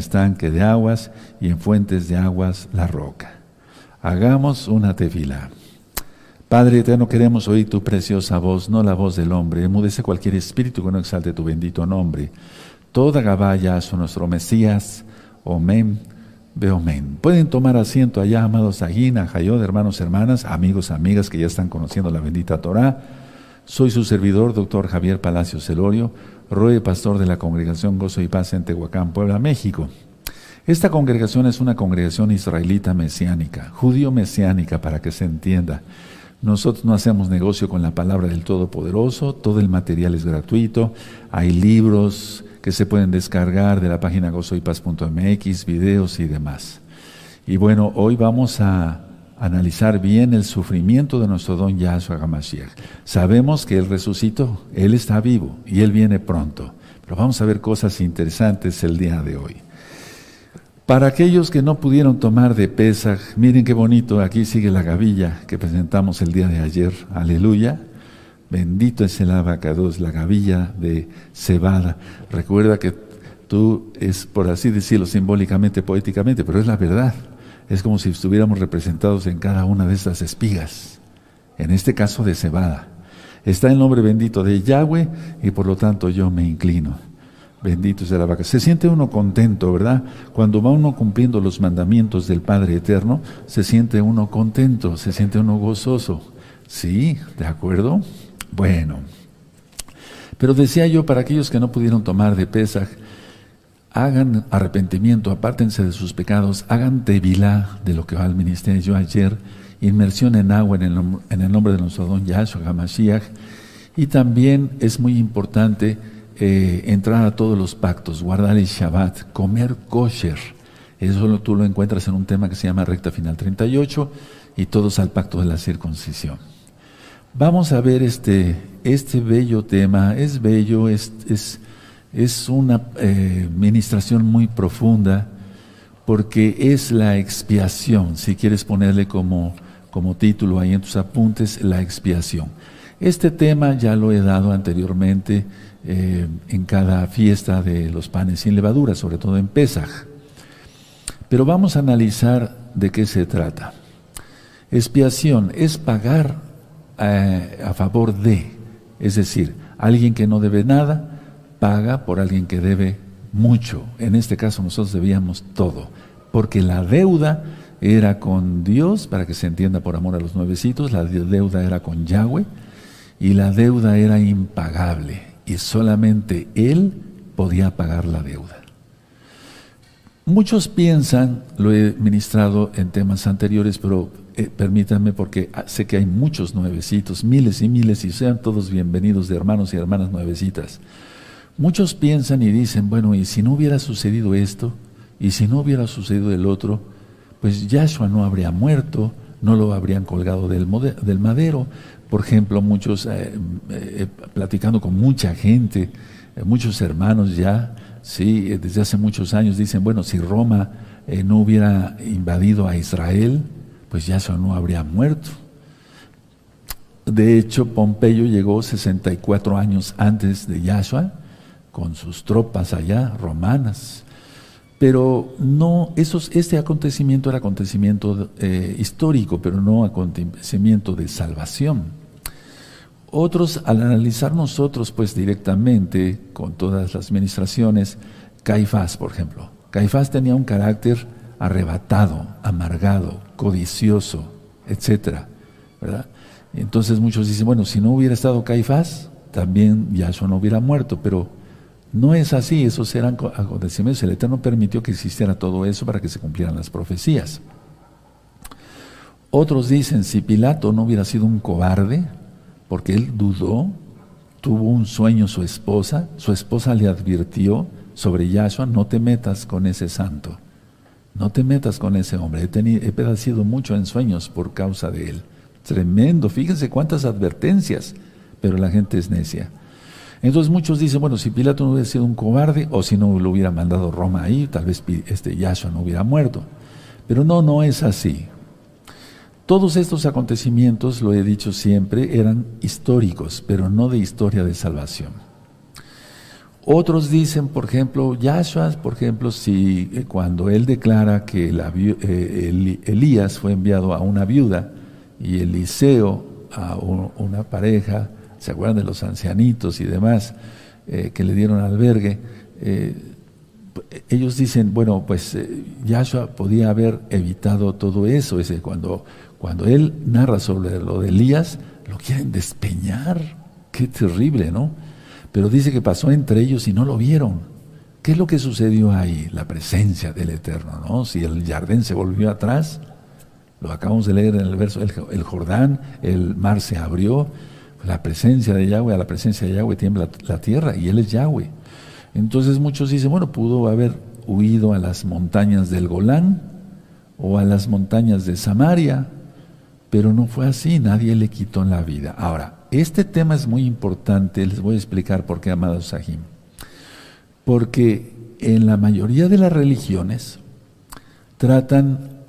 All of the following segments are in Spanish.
estanque de aguas y en fuentes de aguas la roca. Hagamos una tefila. Padre eterno, queremos oír tu preciosa voz, no la voz del hombre. Emudece cualquier espíritu que no exalte tu bendito nombre. Toda Gabaya son nuestro Mesías. Omen, Beomen. Pueden tomar asiento allá, amados Aguina, Jayod, hermanos, hermanas, amigos, amigas que ya están conociendo la bendita Torah. Soy su servidor, doctor Javier Palacio Celorio, roe pastor de la congregación Gozo y Paz en Tehuacán, Puebla, México. Esta congregación es una congregación israelita mesiánica, judío mesiánica para que se entienda. Nosotros no hacemos negocio con la palabra del Todopoderoso, todo el material es gratuito, hay libros que se pueden descargar de la página gozoypaz.mx, videos y demás. Y bueno, hoy vamos a analizar bien el sufrimiento de nuestro don Yahshua HaMashiach. Sabemos que Él resucitó, Él está vivo y Él viene pronto. Pero vamos a ver cosas interesantes el día de hoy. Para aquellos que no pudieron tomar de Pesaj, miren qué bonito, aquí sigue la gavilla que presentamos el día de ayer, aleluya. Bendito es el abacados, la gavilla de cebada. Recuerda que tú es, por así decirlo, simbólicamente, poéticamente, pero es la verdad. Es como si estuviéramos representados en cada una de estas espigas, en este caso de cebada. Está el nombre bendito de Yahweh y por lo tanto yo me inclino. Bendito sea la vaca. Se siente uno contento, ¿verdad? Cuando va uno cumpliendo los mandamientos del Padre Eterno, se siente uno contento, se siente uno gozoso. Sí, ¿de acuerdo? Bueno. Pero decía yo, para aquellos que no pudieron tomar de Pesaj, hagan arrepentimiento, apártense de sus pecados, hagan tevilá de lo que va al ministerio ayer, inmersión en agua en el, en el nombre de nuestro don Yahshua HaMashiach. Y también es muy importante eh, entrar a todos los pactos, guardar el Shabbat, comer kosher. Eso tú lo encuentras en un tema que se llama Recta Final 38 y todos al pacto de la circuncisión. Vamos a ver este, este bello tema, es bello, es, es, es una eh, ministración muy profunda porque es la expiación, si quieres ponerle como, como título ahí en tus apuntes, la expiación. Este tema ya lo he dado anteriormente eh, en cada fiesta de los panes sin levadura, sobre todo en Pesaj. Pero vamos a analizar de qué se trata. Expiación es pagar eh, a favor de, es decir, alguien que no debe nada, paga por alguien que debe mucho. En este caso nosotros debíamos todo, porque la deuda era con Dios, para que se entienda por amor a los nuevecitos, la deuda era con Yahweh y la deuda era impagable y solamente él podía pagar la deuda. Muchos piensan, lo he ministrado en temas anteriores, pero eh, permítanme porque sé que hay muchos nuevecitos, miles y miles, y sean todos bienvenidos de hermanos y hermanas nuevecitas. Muchos piensan y dicen, bueno, y si no hubiera sucedido esto, y si no hubiera sucedido el otro, pues Yahshua no habría muerto, no lo habrían colgado del, madero, por ejemplo, muchos, eh, eh, platicando con mucha gente, eh, muchos hermanos ya, sí, desde hace muchos años dicen, bueno, si Roma no hubiera invadido a Israel, pues Yahshua no habría muerto. De hecho, Pompeyo llegó 64 años antes de Yahshua, con sus tropas allá, romanas. Pero no, esos, este acontecimiento era acontecimiento histórico, pero no acontecimiento de salvación. Otros, al analizar nosotros, pues directamente, con todas las administraciones, Caifás, por ejemplo. Caifás tenía un carácter arrebatado, amargado, codicioso, etcétera, ¿verdad? Entonces muchos dicen, bueno, si no hubiera estado Caifás, también Yahshua no hubiera muerto, pero no es así, esos eran acontecimientos. El Eterno permitió que existiera todo eso para que se cumplieran las profecías. Otros dicen, si Pilato no hubiera sido un cobarde, porque él dudó, tuvo un sueño su esposa, su esposa le advirtió sobre Yahshua, no te metas con ese santo, no te metas con ese hombre, he, tenido, he padecido mucho en sueños por causa de él. Tremendo, fíjense cuántas advertencias, pero la gente es necia. Entonces muchos dicen, bueno, si Pilato no hubiera sido un cobarde, o si no lo hubiera mandado Roma ahí, tal vez este Yahshua no hubiera muerto. Pero no, no es así. Todos estos acontecimientos, lo he dicho siempre, eran históricos, pero no de historia de salvación. Otros dicen, por ejemplo, Yahshua, por ejemplo, si eh, cuando él declara que eh, Elías fue enviado a una viuda y Eliseo a una pareja, ¿se acuerdan de los ancianitos y demás eh, que le dieron albergue? ellos dicen, bueno, pues Yahshua podía haber evitado todo eso. Ese, cuando, cuando él narra sobre lo de Elías, lo quieren despeñar. Qué terrible, ¿no? Pero dice que pasó entre ellos y no lo vieron. ¿Qué es lo que sucedió ahí? La presencia del Eterno, ¿no? Si el jardín se volvió atrás, lo acabamos de leer en el verso, el, Jordán, el mar se abrió, la presencia de Yahweh, a la presencia de Yahweh tiembla la tierra y Él es Yahweh. Entonces muchos dicen, bueno, pudo haber huido a las montañas del Golán o a las montañas de Samaria, pero no fue así, nadie le quitó la vida. Ahora, este tema es muy importante, les voy a explicar por qué, amados Sahim. Porque en la mayoría de las religiones tratan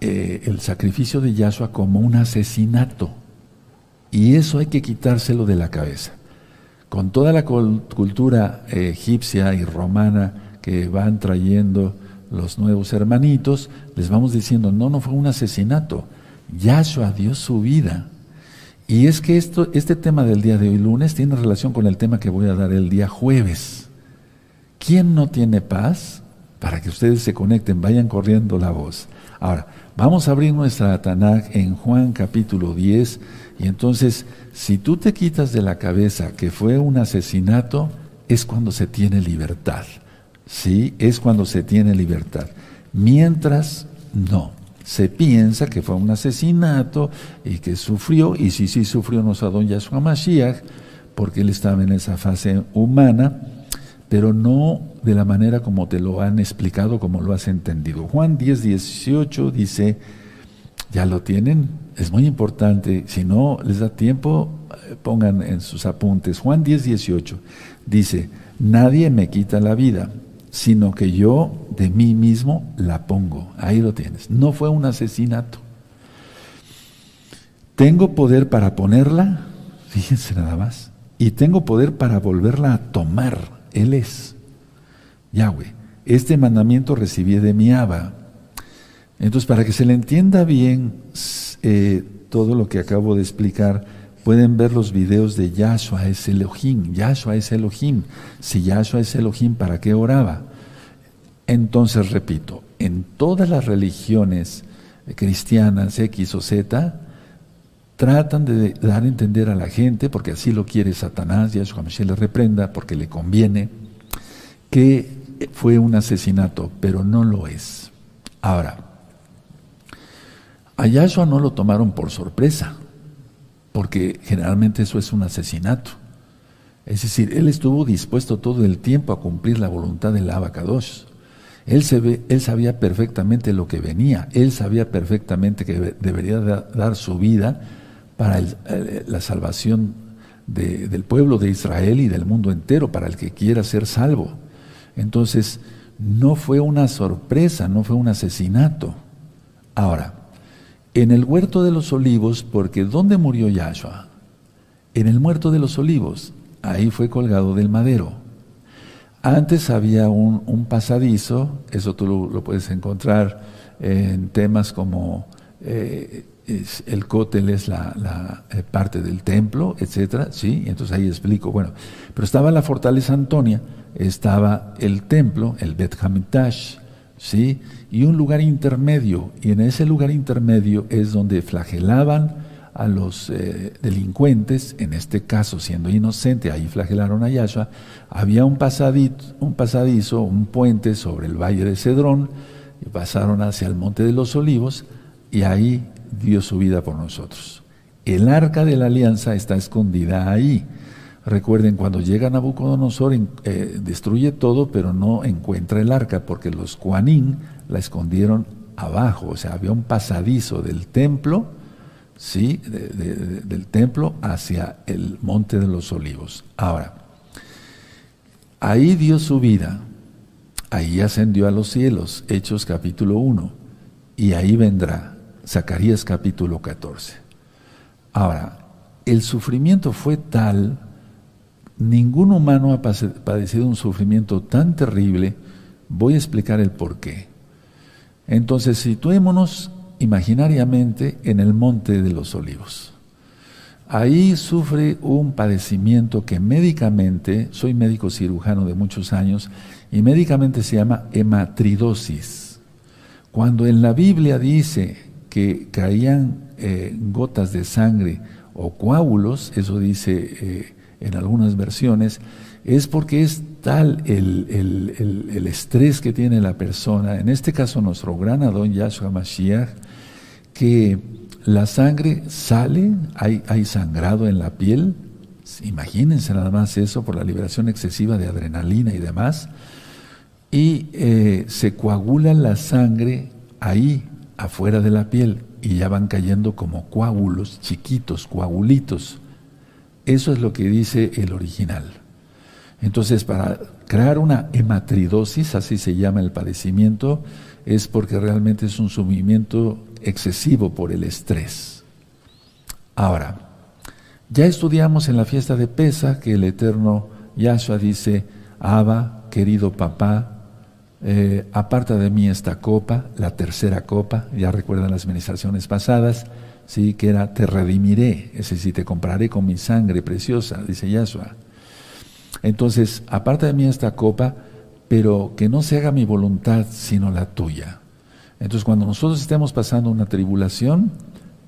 eh, el sacrificio de Yahshua como un asesinato. Y eso hay que quitárselo de la cabeza. Con toda la cultura eh, egipcia y romana que van trayendo los nuevos hermanitos, les vamos diciendo, no, no fue un asesinato. Yahshua dio su vida y es que esto, este tema del día de hoy lunes tiene relación con el tema que voy a dar el día jueves. ¿Quién no tiene paz? Para que ustedes se conecten, vayan corriendo la voz. Ahora, vamos a abrir nuestra Tanakh en Juan capítulo 10 y entonces, si tú te quitas de la cabeza que fue un asesinato, es cuando se tiene libertad. ¿Sí? Es cuando se tiene libertad. Mientras, no se piensa que fue un asesinato y que sufrió, y si sí sufrió no a don Yahshua Mashiach, porque él estaba en esa fase humana, pero no de la manera como te lo han explicado, como lo has entendido. Juan 10, 18 dice, ya lo tienen, es muy importante, si no les da tiempo, eh, pongan en sus apuntes. Juan 10, 18 dice, nadie me quita la vida sino que yo de mí mismo la pongo. Ahí lo tienes. No fue un asesinato. Tengo poder para ponerla, fíjense nada más, y tengo poder para volverla a tomar. Él es Yahweh. Este mandamiento recibí de mi Abba. Entonces, para que se le entienda bien eh, todo lo que acabo de explicar, pueden ver los videos de Yahshua es Elohim. Yahshua es Elohim. Si Yahshua es Elohim, ¿para qué oraba? Entonces, repito, en todas las religiones cristianas X o Z, tratan de dar a entender a la gente, porque así lo quiere Satanás, Yahshua Mashiach le reprenda, porque le conviene, que fue un asesinato, pero no lo es. Ahora, a no lo tomaron por sorpresa, porque generalmente eso es un asesinato. Es decir, él estuvo dispuesto todo el tiempo a cumplir la voluntad del Abacadosh. Él, se él sabía perfectamente lo que venía, él sabía perfectamente que debería dar su vida para la salvación del pueblo de Israel y del mundo entero, para el que quiera ser salvo. Entonces, no fue una sorpresa, no fue un asesinato. Ahora, en el huerto de los olivos, porque ¿dónde murió Yahshua? En el muerto de los olivos, ahí fue colgado del madero. Antes había un, pasadizo, eso tú lo, puedes encontrar en temas como eh, el cótel es la, eh, parte del templo, etcétera, sí, entonces ahí explico, bueno, pero estaba la fortaleza Antonia, estaba el templo, el Bet Hamitash, sí, y un lugar intermedio, y en ese lugar intermedio es donde flagelaban a los eh, delincuentes, en este caso siendo inocente, ahí flagelaron a Yahshua, había un, pasadito, un pasadizo, un puente sobre el valle de Cedrón, y pasaron hacia el monte de los olivos, y ahí dio su vida por nosotros. El arca de la alianza está escondida ahí. Recuerden, cuando llega Nabucodonosor, eh, destruye todo, pero no encuentra el arca, porque los Kuanín la escondieron abajo, o sea, había un pasadizo del templo, ¿sí? del templo hacia el monte de los olivos. Ahora, ahí dio su vida, ahí ascendió a los cielos, Hechos capítulo 1, y ahí vendrá, Zacarías capítulo 14. Ahora, el sufrimiento fue tal ningún humano ha padecido un sufrimiento tan terrible. Voy a explicar el por qué. Entonces, situémonos imaginariamente en el monte de los olivos. Ahí sufre un padecimiento que médicamente, soy médico cirujano de muchos años, y médicamente se llama hematridosis. Cuando en la Biblia dice que caían eh, gotas de sangre o coágulos, eso dice eh, en algunas versiones, es porque es tal el, estrés que tiene la persona, en este caso nuestro gran Adón Yahshua Mashiach, que la sangre sale, hay, hay sangrado en la piel, imagínense nada más eso por la liberación excesiva de adrenalina y demás, y eh, se coagula la sangre ahí, afuera de la piel, y ya van cayendo como coágulos chiquitos, coagulitos. Eso es lo que dice el original. Entonces, para crear una hematridosis, así se llama el padecimiento, es porque realmente es un sumimiento excesivo por el estrés. Ahora, ya estudiamos en la fiesta de Pesa que el eterno Yahshua dice, Abba, querido papá, eh, aparta de mí esta copa, la tercera copa, ya recuerdan las administraciones pasadas, sí, que era te redimiré, es decir, te compraré con mi sangre preciosa, dice Yahshua. Entonces, aparta de mí esta copa, pero que no se haga mi voluntad, sino la tuya. Entonces, cuando nosotros estemos pasando una tribulación,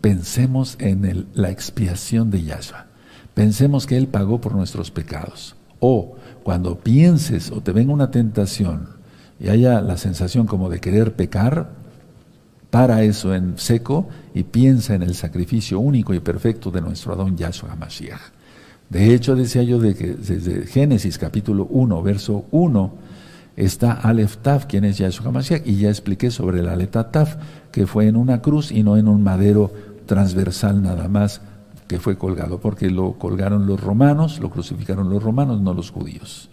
pensemos en la expiación de Yahshua. Pensemos que Él pagó por nuestros pecados. O cuando pienses o te venga una tentación y haya la sensación como de querer pecar, para eso en seco y piensa en el sacrificio único y perfecto de nuestro Adón Yahshua Mashiach. De hecho, decía yo de que desde Génesis capítulo 1, verso 1, está Aleph Taf, quien es Yahshua HaMashiach, y ya expliqué sobre el Aleph Taf, que fue en una cruz y no en un madero transversal nada más que fue colgado, porque lo colgaron los romanos, lo crucificaron los romanos, no los judíos.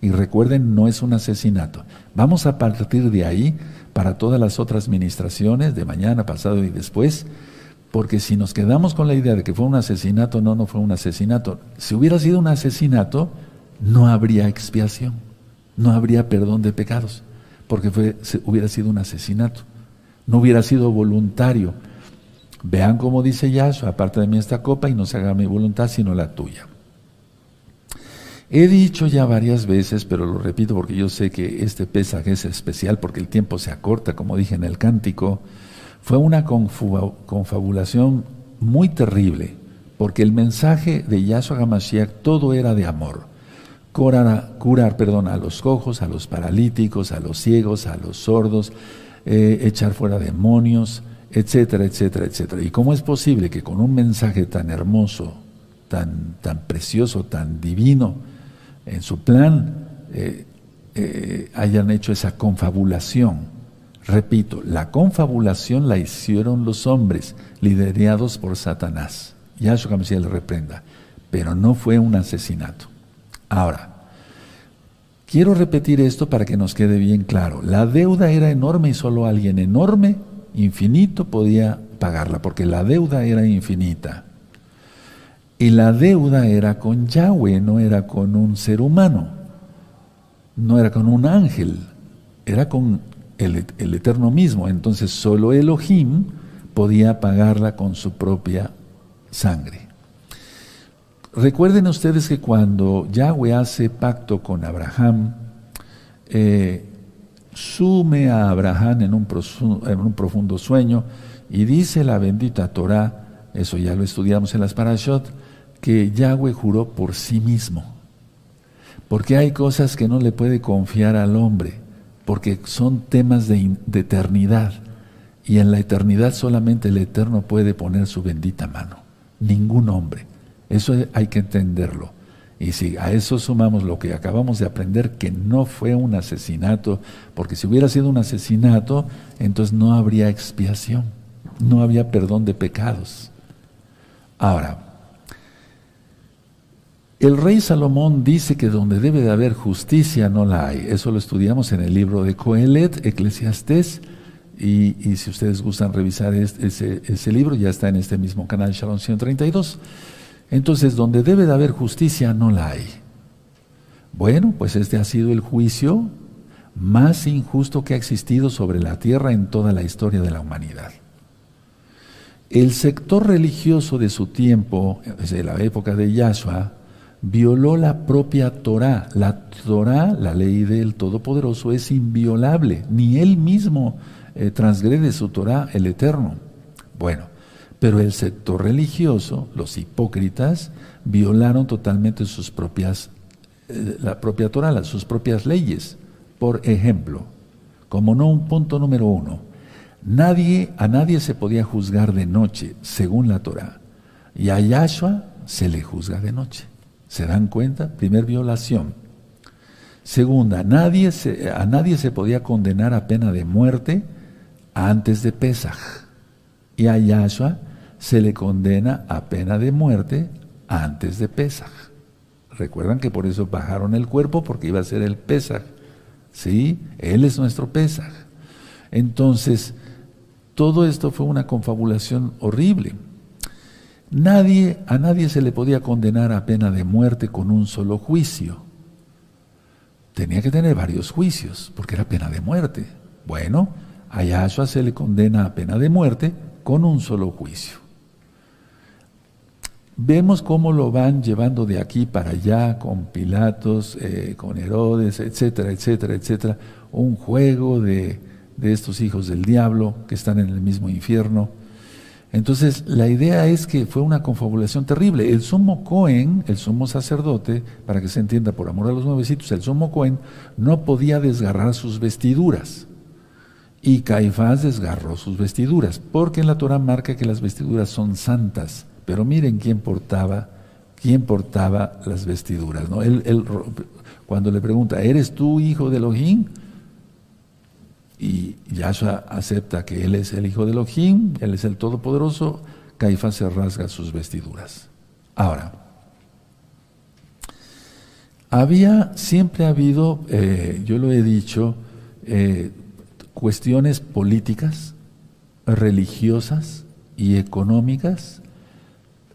Y recuerden, no es un asesinato. Vamos a partir de ahí para todas las otras ministraciones de mañana, pasado y después, porque si nos quedamos con la idea de que fue un asesinato, no, no fue un asesinato. Si hubiera sido un asesinato, no habría expiación no habría perdón de pecados, porque hubiera sido un asesinato, no hubiera sido voluntario. Vean cómo dice Yahshua, aparte de mí esta copa y no se haga mi voluntad sino la tuya. He dicho ya varias veces, pero lo repito porque yo sé que este pesaje es especial porque el tiempo se acorta, como dije en el cántico, fue una confabulación muy terrible, porque el mensaje de Yahshua Hamashiach todo era de amor curar, curar perdón, a los cojos, a los paralíticos, a los ciegos, a los sordos, eh, echar fuera demonios, etcétera, etcétera, etcétera. ¿Y cómo es posible que con un mensaje tan hermoso, tan, tan precioso, tan divino, en su plan, eh, eh, hayan hecho esa confabulación? Repito, la confabulación la hicieron los hombres, liderados por Satanás. Yahshua Mesías le reprenda. Pero no fue un asesinato. Ahora, quiero repetir esto para que nos quede bien claro. La deuda era enorme y solo alguien enorme, infinito, podía pagarla, porque la deuda era infinita. Y la deuda era con Yahweh, no era con un ser humano, no era con un ángel, era con el, Eterno mismo. Entonces solo Elohim podía pagarla con su propia sangre. Recuerden ustedes que cuando Yahweh hace pacto con Abraham, eh, sume a Abraham en un, en un, profundo sueño y dice la bendita Torah, eso ya lo estudiamos en las parashot, que Yahweh juró por sí mismo. Porque hay cosas que no le puede confiar al hombre, porque son temas de, de eternidad. Y en la eternidad solamente el Eterno puede poner su bendita mano, ningún hombre. Eso hay que entenderlo. Y si a eso sumamos lo que acabamos de aprender, que no fue un asesinato, porque si hubiera sido un asesinato, entonces no habría expiación, no había perdón de pecados. Ahora, el rey Salomón dice que donde debe de haber justicia no la hay. Eso lo estudiamos en el libro de Coelet, Eclesiastés, y, si ustedes gustan revisar ese, ese libro, ya está en este mismo canal Shalom 132. Entonces, donde debe de haber justicia, no la hay. Bueno, pues este ha sido el juicio más injusto que ha existido sobre la tierra en toda la historia de la humanidad. El sector religioso de su tiempo, desde la época de Yahshua, violó la propia Torah. La Torah, la ley del Todopoderoso, es inviolable. Ni él mismo eh, transgrede su Torah, el Eterno. Bueno, pero el sector religioso, los hipócritas, violaron totalmente sus propias, eh, la propia Torah, sus propias leyes. Por ejemplo, como no un punto número uno, nadie, a nadie se podía juzgar de noche, según la Torah. Y a Yahshua se le juzga de noche. ¿Se dan cuenta? Primer violación. Segunda, a nadie se podía condenar a pena de muerte antes de Pesaj. Y a Yahshua se le condena a pena de muerte antes de Pesaj. Recuerdan que por eso bajaron el cuerpo porque iba a ser el Pesaj. ¿Sí? Él es nuestro Pesaj. Entonces, todo esto fue una confabulación horrible. Nadie, a nadie se le podía condenar a pena de muerte con un solo juicio. Tenía que tener varios juicios, porque era pena de muerte. Bueno, a Yahshua se le condena a pena de muerte con un solo juicio. Vemos cómo lo van llevando de aquí para allá con Pilatos, eh, con Herodes, etcétera, etcétera, etcétera. Un juego de, de estos hijos del diablo que están en el mismo infierno. Entonces, la idea es que fue una confabulación terrible. El sumo Cohen, el sumo sacerdote, para que se entienda por amor a los nuevecitos, el sumo Cohen no podía desgarrar sus vestiduras. Y Caifás desgarró sus vestiduras, porque en la Torah marca que las vestiduras son santas. Pero miren quién portaba, quién portaba las vestiduras. Él, cuando le pregunta, ¿eres tú hijo de Elohim? Y Yahshua acepta que él es el hijo de Elohim, él es el Todopoderoso, Caifás se rasga sus vestiduras. Ahora, había, siempre ha habido, eh, yo lo he dicho, eh, cuestiones políticas, religiosas y económicas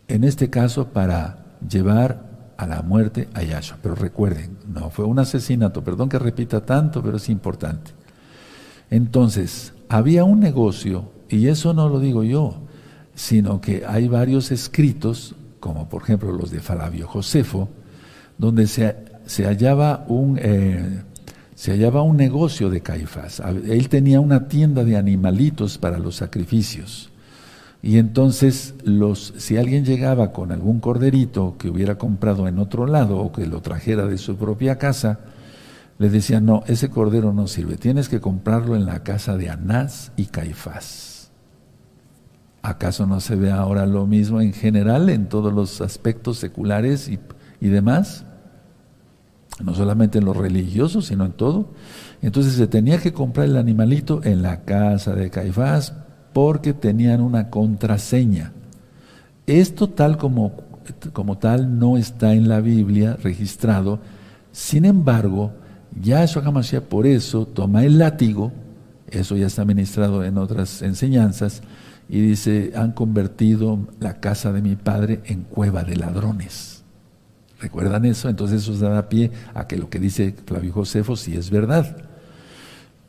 en este caso para llevar a la muerte a Yahshua. Pero recuerden, no fue un asesinato, perdón que repita tanto, pero es importante. Entonces, había un negocio, y eso no lo digo yo, sino que hay varios escritos, como por ejemplo los de Flavio Josefo, donde se, se hallaba un... Eh, se hallaba un negocio de Caifás. Él tenía una tienda de animalitos para los sacrificios. Y entonces, los, si alguien llegaba con algún corderito que hubiera comprado en otro lado o que lo trajera de su propia casa, le decían, no, ese cordero no sirve, tienes que comprarlo en la casa de Anás y Caifás. ¿Acaso no se ve ahora lo mismo en general en todos los aspectos seculares y, y demás? No solamente en los religiosos, sino en todo. Entonces se tenía que comprar el animalito en la casa de Caifás porque tenían una contraseña. Esto tal como, como tal no está en la Biblia registrado, sin embargo, Yahshua HaMashiach por eso toma el látigo, eso ya está ministrado en otras enseñanzas, y dice, han convertido la casa de mi padre en cueva de ladrones. ¿Recuerdan eso? Entonces eso da pie a que lo que dice Flavio Josefo sí es verdad.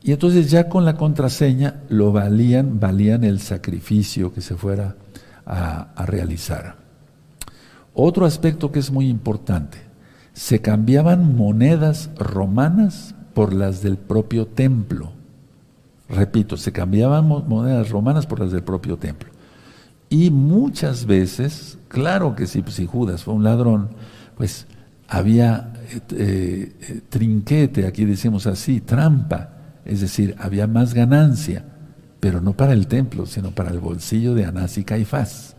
Y entonces ya con la contraseña lo valían, valían el sacrificio que se fuera a, a realizar. Otro aspecto que es muy importante, se cambiaban monedas romanas por las del propio templo. Repito, se cambiaban monedas romanas por las del propio templo. Y muchas veces, claro que si, si Judas fue un ladrón, pues había eh, eh, trinquete, aquí decimos así, trampa es decir, había más ganancia, pero no para el templo, sino para el bolsillo de Anás y Caifás.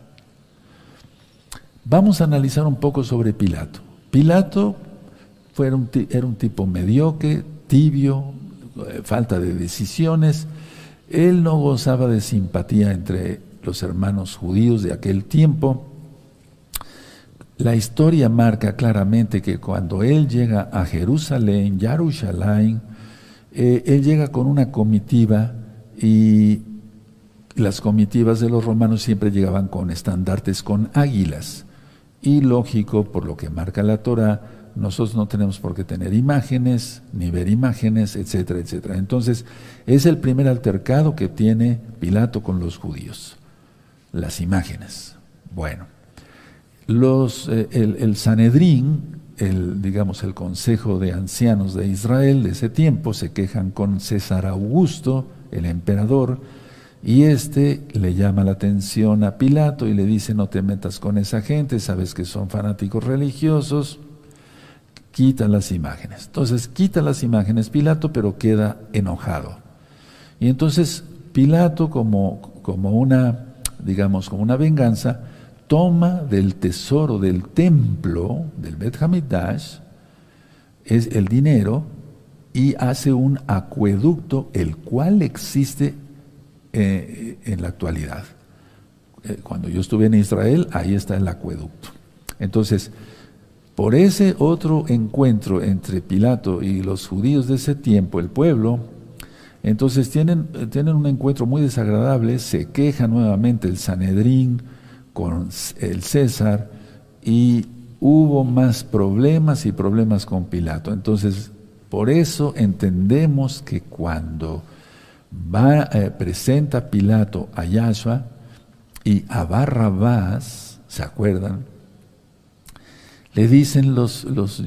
Vamos a analizar un poco sobre Pilato. Pilato fue un, era un tipo mediocre, tibio, eh, falta de decisiones. Él no gozaba de simpatía entre los hermanos judíos de aquel tiempo. La historia marca claramente que cuando él llega a Jerusalén, Jerusalén, eh, él llega con una comitiva y las comitivas de los romanos siempre llegaban con estandartes con águilas. Y lógico, por lo que marca la Torah, nosotros no tenemos por qué tener imágenes, ni ver imágenes, etcétera, etcétera. Entonces, es el primer altercado que tiene Pilato con los judíos, las imágenes. Bueno, los, eh, el, el Sanedrín, el, digamos, el Consejo de Ancianos de Israel de ese tiempo, se quejan con César Augusto, el emperador, y este le llama la atención a Pilato y le dice, no te metas con esa gente, sabes que son fanáticos religiosos, quita las imágenes. Entonces quita las imágenes Pilato, pero queda enojado. Y entonces Pilato, como, como una, digamos, como una venganza, toma del tesoro del templo, del Bet Hamidash, es el dinero, y hace un acueducto, el cual existe eh, en la actualidad. Eh, cuando yo estuve en Israel, ahí está el acueducto. Entonces, por ese otro encuentro entre Pilato y los judíos de ese tiempo, el pueblo, entonces tienen, tienen un encuentro muy desagradable, se queja nuevamente el Sanedrín con el César y hubo más problemas y problemas con Pilato. Entonces, por eso entendemos que cuando va, eh, presenta Pilato a Yahshua y a Barrabás, ¿se acuerdan? Le dicen los, los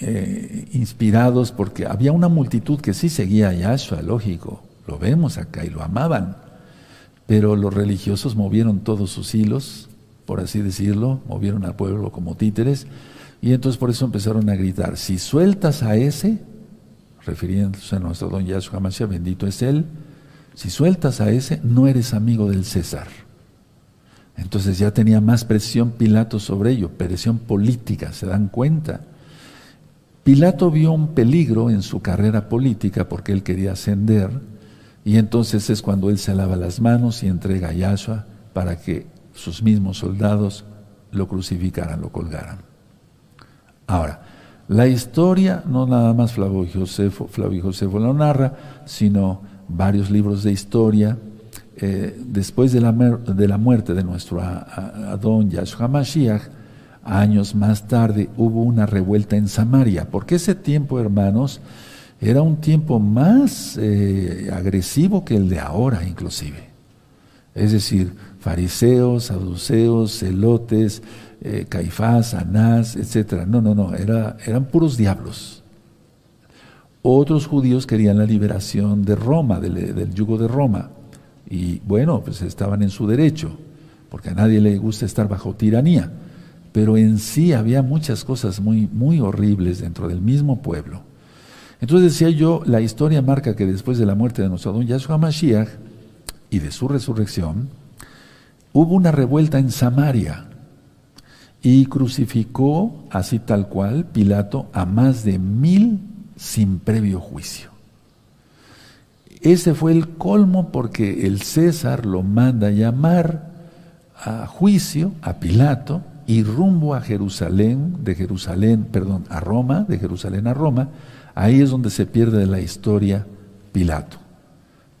eh, inspirados, porque había una multitud que sí seguía a Yahshua, lógico, lo vemos acá y lo amaban, pero los religiosos movieron todos sus hilos, por así decirlo, movieron al pueblo como títeres, y entonces por eso empezaron a gritar, si sueltas a ese, refiriéndose a nuestro don Yahshua Mashiach, bendito es Él, si sueltas a ese, no eres amigo del César. Entonces ya tenía más presión Pilato sobre ello, presión política, ¿se dan cuenta? Pilato vio un peligro en su carrera política porque él quería ascender, y entonces es cuando él se lava las manos y entrega a Yahshua para que sus mismos soldados lo crucificaran, lo colgaran. Ahora, la historia, no nada más Flavio Josefo, Flavio Josefo lo narra, sino varios libros de historia. Eh, después de la, de la, muerte de nuestro Adón Yahshua Mashiach, años más tarde hubo una revuelta en Samaria, porque ese tiempo, hermanos, era un tiempo más eh, agresivo que el de ahora, inclusive. Es decir, fariseos, saduceos, celotes, eh, Caifás, Anás, etc. No, no, no, era, eran puros diablos. Otros judíos querían la liberación de Roma, del, del, yugo de Roma. Y bueno, pues estaban en su derecho, porque a nadie le gusta estar bajo tiranía. Pero en sí había muchas cosas muy, muy horribles dentro del mismo pueblo. Entonces decía yo, la historia marca que después de la muerte de nuestro don Yahshua Mashiach y de su resurrección, hubo una revuelta en Samaria y crucificó, así tal cual, Pilato a más de mil sin previo juicio. Ese fue el colmo porque el César lo manda llamar a juicio a Pilato y rumbo a Jerusalén, de Jerusalén, perdón, a Roma, de Jerusalén a Roma, ahí es donde se pierde la historia Pilato.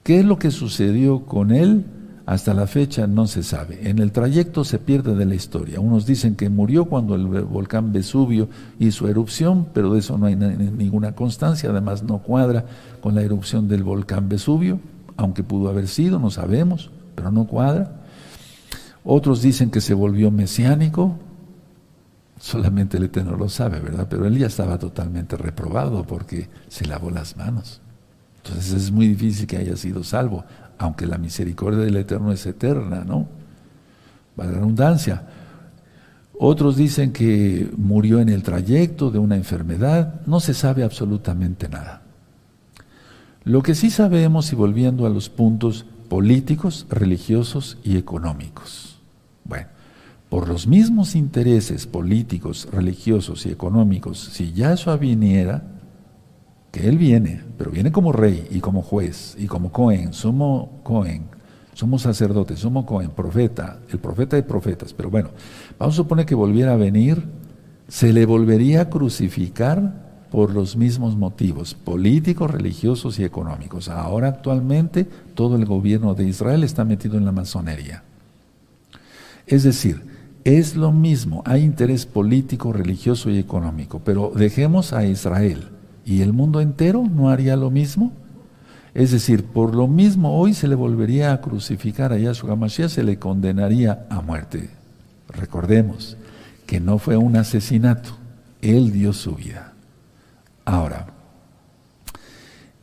¿Qué es lo que sucedió con él? Hasta la fecha no se sabe. En el trayecto se pierde de la historia. Unos dicen que murió cuando el volcán Vesubio hizo erupción, pero de eso no hay ninguna constancia. Además no cuadra con la erupción del volcán Vesubio, aunque pudo haber sido, no sabemos, pero no cuadra. Otros dicen que se volvió mesiánico, solamente el Eterno lo sabe, ¿verdad? Pero él ya estaba totalmente reprobado porque se lavó las manos. Entonces es muy difícil que haya sido salvo aunque la misericordia del Eterno es eterna, ¿no? Va la redundancia. Otros dicen que murió en el trayecto de una enfermedad, no se sabe absolutamente nada. Lo que sí sabemos, y volviendo a los puntos políticos, religiosos y económicos. Bueno, por los mismos intereses políticos, religiosos y económicos, si Yahshua viniera, que Él viene, pero viene como rey y como juez y como Cohen, somos Cohen, somos sacerdotes, somos Cohen, profeta, el profeta de profetas, pero bueno, vamos a suponer que volviera a venir, se le volvería a crucificar por los mismos motivos, políticos, religiosos y económicos. Ahora actualmente todo el gobierno de Israel está metido en la masonería. Es decir, es lo mismo, hay interés político, religioso y económico, pero dejemos a Israel y el mundo entero no haría lo mismo. Es decir, por lo mismo hoy se le volvería a crucificar a Yahshua Mashiach, se le condenaría a muerte. Recordemos que no fue un asesinato, él dio su vida. Ahora,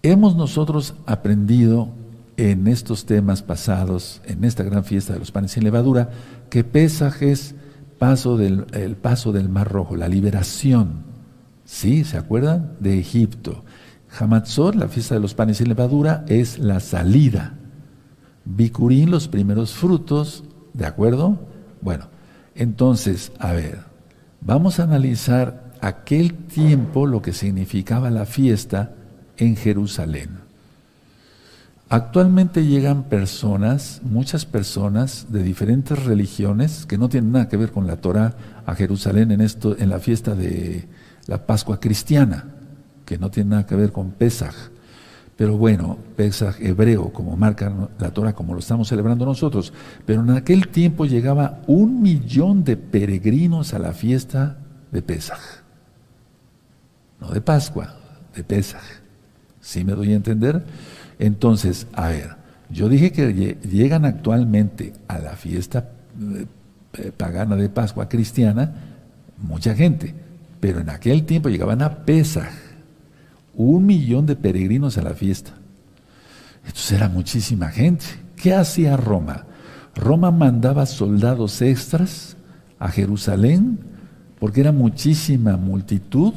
hemos nosotros aprendido en estos temas pasados, en esta gran fiesta de los panes sin levadura, que Pesaj es paso del, el paso del Mar Rojo, la liberación. ¿Sí? ¿Se acuerdan? De Egipto. Hamatzot, la fiesta de los panes sin levadura, es la salida. Bikurín, los primeros frutos, ¿de acuerdo? Bueno, entonces, a ver, vamos a analizar aquel tiempo, lo que significaba la fiesta en Jerusalén. Actualmente llegan personas, muchas personas de diferentes religiones que no tienen nada que ver con la Torah a Jerusalén en esto, en la fiesta de la Pascua cristiana, que no tiene nada que ver con Pesaj. Pero bueno, Pesaj hebreo, como marca la Torah, como lo estamos celebrando nosotros. Pero en aquel tiempo llegaba un millón de peregrinos a la fiesta de Pesaj. No de Pascua, de Pesaj. ¿Sí me doy a entender? Entonces, a ver, yo dije que llegan actualmente a la fiesta eh, pagana de Pascua cristiana mucha gente, pero en aquel tiempo llegaban a Pesaj, un millón de peregrinos a la fiesta. Entonces era muchísima gente. ¿Qué hacía Roma? Roma mandaba soldados extras a Jerusalén porque era muchísima multitud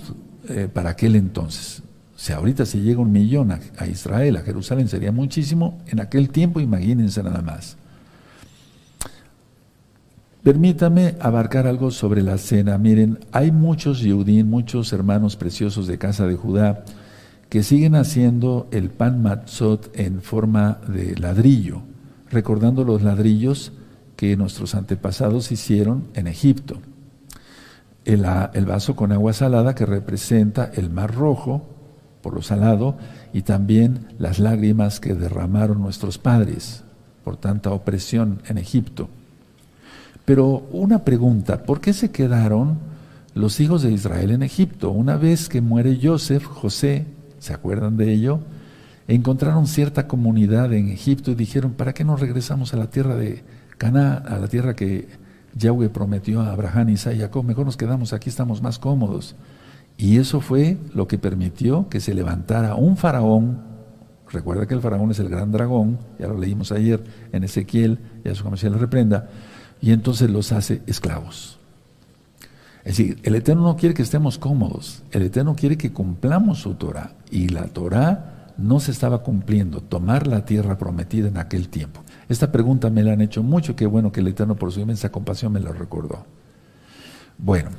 eh, para aquel entonces. Sea, ahorita si llega un millón a, Israel, a Jerusalén, sería muchísimo. En aquel tiempo, imagínense nada más. Permítame abarcar algo sobre la cena. Miren, hay muchos Yehudín, muchos hermanos preciosos de casa de Judá, que siguen haciendo el pan matzot en forma de ladrillo, recordando los ladrillos que nuestros antepasados hicieron en Egipto. El, el vaso con agua salada que representa el mar rojo, por lo salado, y también las lágrimas que derramaron nuestros padres por tanta opresión en Egipto. Pero una pregunta, ¿por qué se quedaron los hijos de Israel en Egipto? Una vez que muere Joseph, José, ¿se acuerdan de ello? Encontraron cierta comunidad en Egipto y dijeron, ¿para qué nos regresamos a la tierra de Cana, a la tierra que Yahweh prometió a Abraham, Isaac y Jacob? Mejor nos quedamos aquí, estamos más cómodos. Y eso fue lo que permitió que se levantara un faraón. Recuerda que el faraón es el gran dragón, ya lo leímos ayer en Ezequiel, ya su le reprenda, y entonces los hace esclavos. Es decir, el Eterno no quiere que estemos cómodos, el Eterno quiere que cumplamos su Torah, y la Torah no se estaba cumpliendo, tomar la tierra prometida en aquel tiempo. Esta pregunta me la han hecho mucho, qué bueno que el Eterno por su inmensa compasión me lo recordó. Bueno,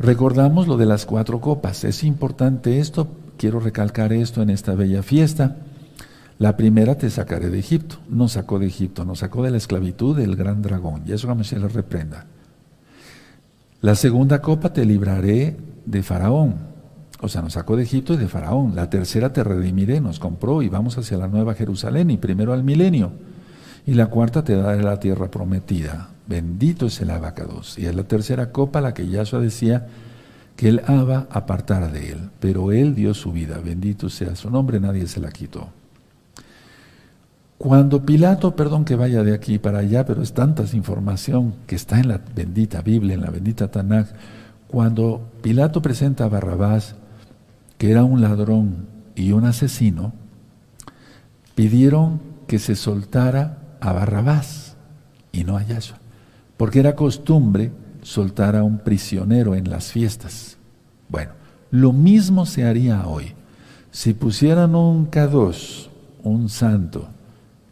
Recordamos lo de las cuatro copas. Es importante esto, quiero recalcar esto en esta bella fiesta. La primera te sacaré de Egipto. Nos sacó de Egipto, nos sacó de la esclavitud del gran dragón. Y eso se le reprenda. La segunda copa te libraré de Faraón. O sea, nos sacó de Egipto y de Faraón. La tercera te redimiré, nos compró y vamos hacia la nueva Jerusalén y primero al milenio. Y la cuarta te daré la tierra prometida. Bendito es el abacados. Y es la tercera copa la que Yahshua decía que el Abba apartara de él. Pero él dio su vida. Bendito sea su nombre, nadie se la quitó. Cuando Pilato, perdón que vaya de aquí para allá, pero es tanta información que está en la bendita Biblia, en la bendita Tanakh, cuando Pilato presenta a Barrabás, que era un ladrón y un asesino, pidieron que se soltara a Barrabás y no a Yahshua porque era costumbre soltar a un prisionero en las fiestas. Bueno, lo mismo se haría hoy. Si pusieran un K2, un santo,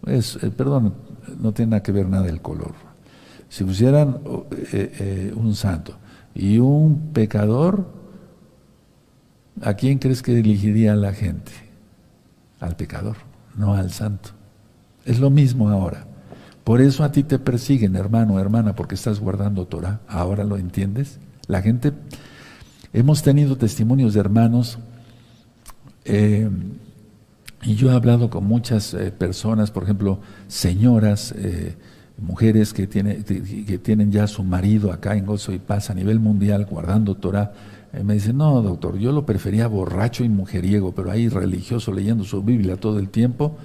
eh, perdón, no tiene nada que ver nada el color. Si pusieran eh, eh, un santo y un pecador, ¿a quién crees que elegiría la gente? Al pecador, no al santo. Es lo mismo ahora. Por eso a ti te persiguen, hermano, hermana, porque estás guardando Torah. Ahora lo entiendes. La gente, hemos tenido testimonios de hermanos, y yo he hablado con muchas eh, personas, por ejemplo, señoras, eh, mujeres que, tiene, que tienen ya su marido acá en Gozo y Paz a nivel mundial guardando Torah, eh, me dicen, no, doctor, yo lo prefería borracho y mujeriego, pero ahí religioso leyendo su Biblia todo el tiempo,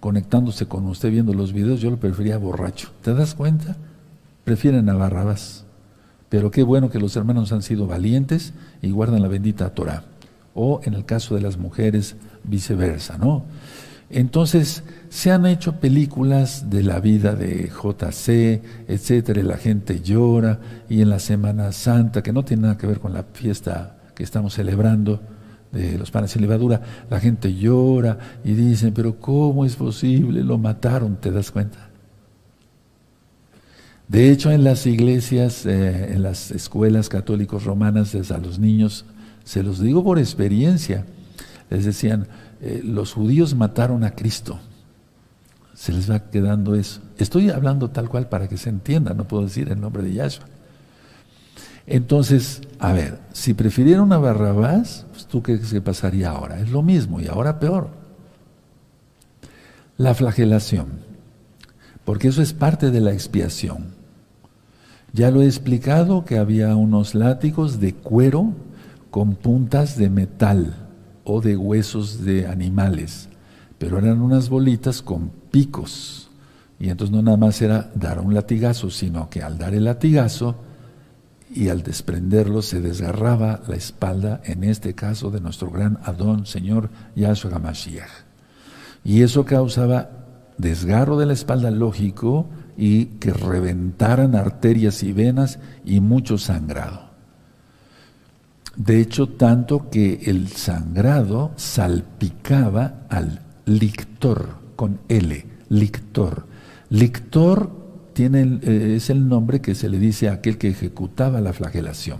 conectándose con usted viendo los videos, yo lo prefería borracho. ¿Te das cuenta? Prefieren a Barrabás. Pero qué bueno que los hermanos han sido valientes y guardan la bendita Torah. O en el caso de las mujeres, viceversa, ¿no? Entonces, se han hecho películas de la vida de JC, etcétera, la gente llora, y en la Semana Santa, que no tiene nada que ver con la fiesta que estamos celebrando de los panes y levadura, la gente llora y dicen, pero ¿cómo es posible? Lo mataron, ¿te das cuenta? De hecho, en las iglesias, eh, en las escuelas católicos romanas, desde a los niños, se los digo por experiencia, les decían, eh, los judíos mataron a Cristo. Se les va quedando eso. Estoy hablando tal cual para que se entienda, no puedo decir el nombre de Yahshua. Entonces, a ver, si prefirieron a Barrabás, pues tú qué que pasaría ahora? Es lo mismo y ahora peor. La flagelación, porque eso es parte de la expiación. Ya lo he explicado que había unos látigos de cuero con puntas de metal o de huesos de animales, pero eran unas bolitas con picos. Y entonces no nada más era dar un latigazo, sino que al dar el latigazo y al desprenderlo se desgarraba la espalda, en este caso de nuestro gran Adón, Señor Yahshua HaMashiach. Y eso causaba desgarro de la espalda lógico y que reventaran arterias y venas y mucho sangrado. De hecho, tanto que el sangrado salpicaba al lictor, con L, lictor. Lictor tiene, eh, es el nombre que se le dice a aquel que ejecutaba la flagelación.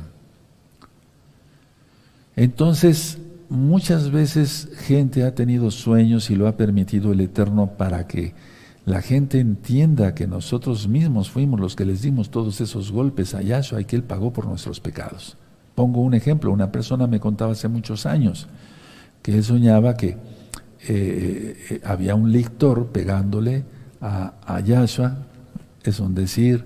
Entonces, muchas veces gente ha tenido sueños y lo ha permitido el Eterno para que la gente entienda que nosotros mismos fuimos los que les dimos todos esos golpes a Yahshua y que Él pagó por nuestros pecados. Pongo un ejemplo, una persona me contaba hace muchos años que él soñaba que eh, eh, había un lictor pegándole a, a, Yahshua, es un decir,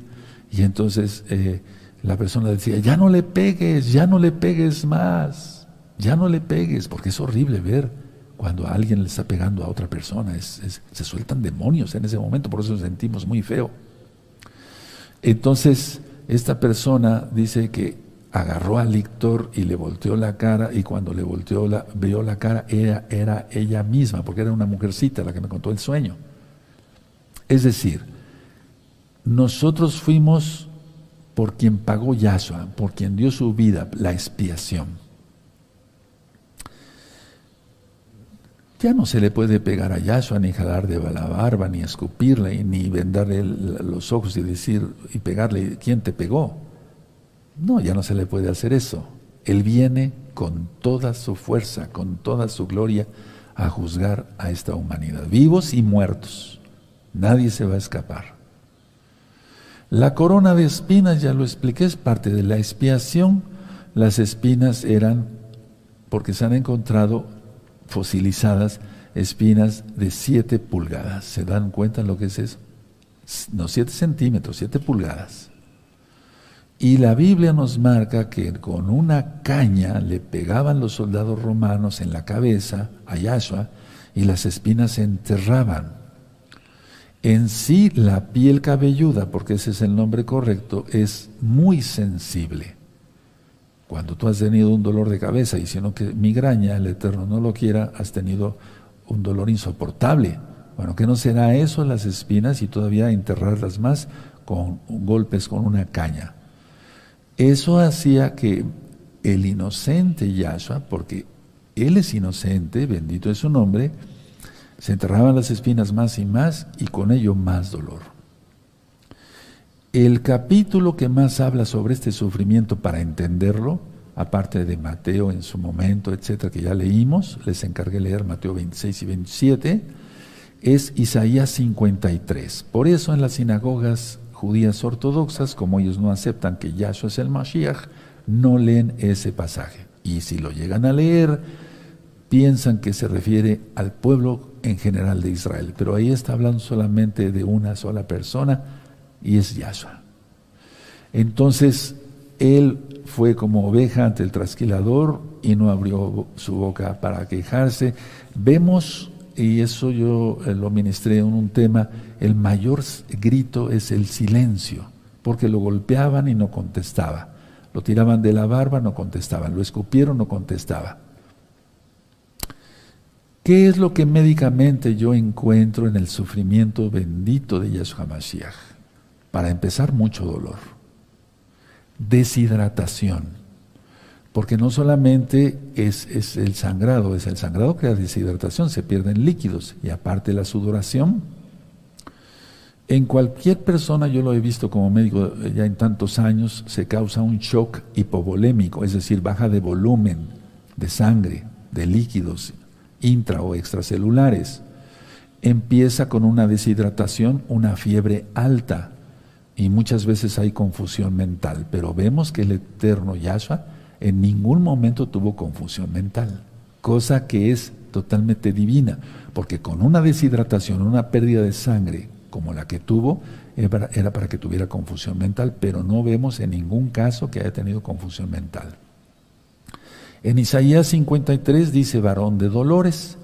y entonces eh, la persona decía, ya no le pegues, ya no le pegues más, ya no le pegues, porque es horrible ver cuando alguien le está pegando a otra persona, se sueltan demonios en ese momento, por eso nos sentimos muy feo. Entonces, esta persona dice que agarró a Lictor y le volteó la cara y cuando le volteó la, vio la cara era, era ella misma, porque era una mujercita la que me contó el sueño. Es decir, nosotros fuimos por quien pagó Yahshua, por quien dio su vida, la expiación. Ya no se le puede pegar a Yahshua, ni jalar de la barba, ni escupirle, ni vendarle los ojos y decir, y pegarle, ¿quién te pegó? No, ya no se le puede hacer eso. Él viene con toda su fuerza, con toda su gloria, a juzgar a esta humanidad, vivos y muertos. Nadie se va a escapar. La corona de espinas, ya lo expliqué, es parte de la expiación. Las espinas eran, porque se han encontrado fosilizadas, espinas de 7 pulgadas. ¿Se dan cuenta lo que es eso? No, 7 centímetros, 7 pulgadas. Y la Biblia nos marca que con una caña le pegaban los soldados romanos en la cabeza a Yahshua y las espinas se enterraban. En sí la piel cabelluda, porque ese es el nombre correcto, es muy sensible. Cuando tú has tenido un dolor de cabeza y si no que migraña, el Eterno no lo quiera, has tenido un dolor insoportable. Bueno, ¿qué no será eso las espinas y todavía enterrarlas más con golpes con una caña? Eso hacía que el inocente Yahshua, porque él es inocente, bendito es su nombre, se enterraban las espinas más y más y con ello más dolor. El capítulo que más habla sobre este sufrimiento para entenderlo, aparte de Mateo en su momento, etcétera, que ya leímos, les encargué leer Mateo 26 y 27, es Isaías 53. Por eso en las sinagogas judías ortodoxas, como ellos no aceptan que Yahshua es el Mashiach, no leen ese pasaje. Y si lo llegan a leer, piensan que se refiere al pueblo en general de Israel. Pero ahí está hablando solamente de una sola persona, y es Yahshua. Entonces, él fue como oveja ante el trasquilador y no abrió su boca para quejarse. Vemos, y eso yo eh, lo ministré en un tema, el mayor grito es el silencio, porque lo golpeaban y no contestaba. Lo tiraban de la barba, no contestaban. Lo escupieron, no contestaba. ¿Qué es lo que médicamente yo encuentro en el sufrimiento bendito de Yahshua Mashiach? Para empezar, mucho dolor. Deshidratación. Porque no solamente es, el sangrado, es el sangrado que la deshidratación, se pierden líquidos y aparte la sudoración. En cualquier persona, yo lo he visto como médico ya en tantos años, se causa un shock hipovolémico, es decir, baja de volumen de sangre, de líquidos intra o extracelulares. Empieza con una deshidratación, una fiebre alta y muchas veces hay confusión mental, pero vemos que el eterno Yahshua en ningún momento tuvo confusión mental, cosa que es totalmente divina, porque con una deshidratación, una pérdida de sangre como la que tuvo, era para que tuviera confusión mental, pero no vemos en ningún caso que haya tenido confusión mental. En Isaías 53 dice, varón de dolores,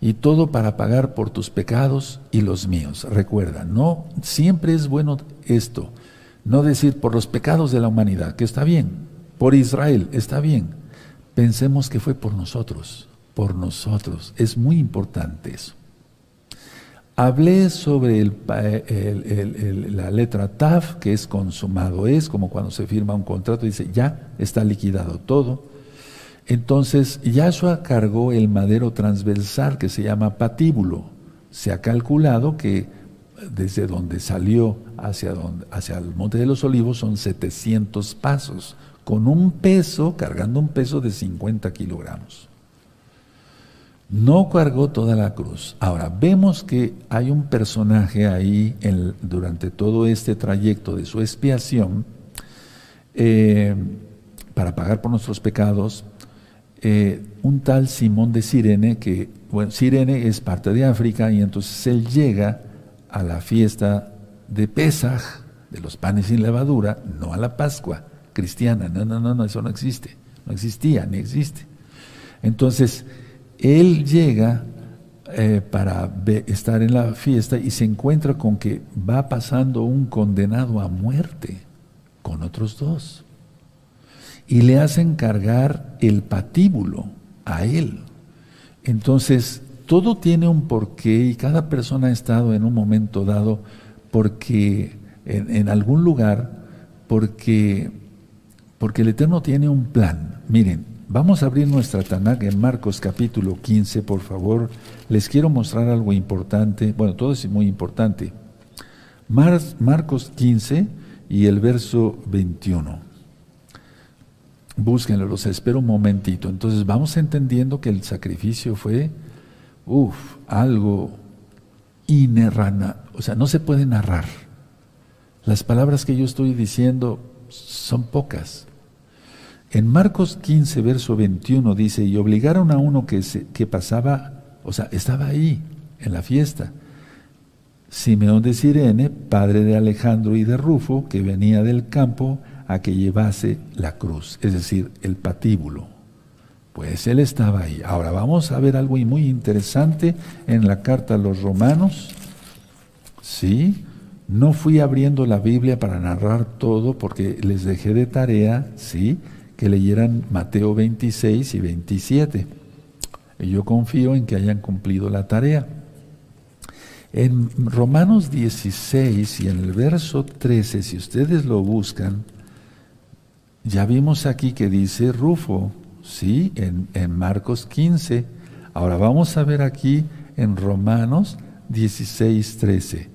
y todo para pagar por tus pecados y los míos. Recuerda, no siempre es bueno esto, no decir por los pecados de la humanidad, que está bien, por Israel, está bien. Pensemos que fue por nosotros, por nosotros. Es muy importante eso. Hablé sobre la letra TAF, que es consumado es, como cuando se firma un contrato, dice, ya está liquidado todo. Entonces, Yahshua cargó el madero transversal que se llama patíbulo. Se ha calculado que desde donde salió hacia, hacia el Monte de los Olivos son 700 pasos, con un peso, cargando un peso de 50 kilogramos. No cargó toda la cruz. Ahora, vemos que hay un personaje ahí durante todo este trayecto de su expiación eh, para pagar por nuestros pecados, eh, un tal Simón de Sirene, que, bueno, Sirene es parte de África, y entonces él llega a la fiesta de Pesaj, de los panes sin levadura, no a la Pascua cristiana. No, no, no, no, eso no existe. No existía, ni existe. Entonces, él llega eh, para estar en la fiesta y se encuentra con que va pasando un condenado a muerte con otros dos y le hacen cargar el patíbulo a él. Entonces, todo tiene un porqué y cada persona ha estado en un momento dado porque en, algún lugar, porque, porque el Eterno tiene un plan. Miren, vamos a abrir nuestra Tanakh en Marcos capítulo 15, por favor. Les quiero mostrar algo importante. Bueno, todo es muy importante. Marcos 15 y el verso 21. Búsquenlo, los espero un momentito. Entonces vamos entendiendo que el sacrificio fue, uff, algo inerrana, o sea, no se puede narrar. Las palabras que yo estoy diciendo son pocas. En Marcos 15, verso 21 dice, y obligaron a uno que, se, que pasaba, o sea, estaba ahí, en la fiesta. Simeón de Sirene, padre de Alejandro y de Rufo, que venía del campo, a que llevase la cruz, es decir, el patíbulo. Pues él estaba ahí. Ahora vamos a ver algo muy interesante en la carta a los romanos. Sí, no fui abriendo la Biblia para narrar todo porque les dejé de tarea, sí, que leyeran Mateo 26 y 27. Y yo confío en que hayan cumplido la tarea. En Romanos 16 y en el verso 13, si ustedes lo buscan, ya vimos aquí que dice Rufo, ¿sí? En, en, Marcos 15. Ahora vamos a ver aquí en Romanos 16, 13.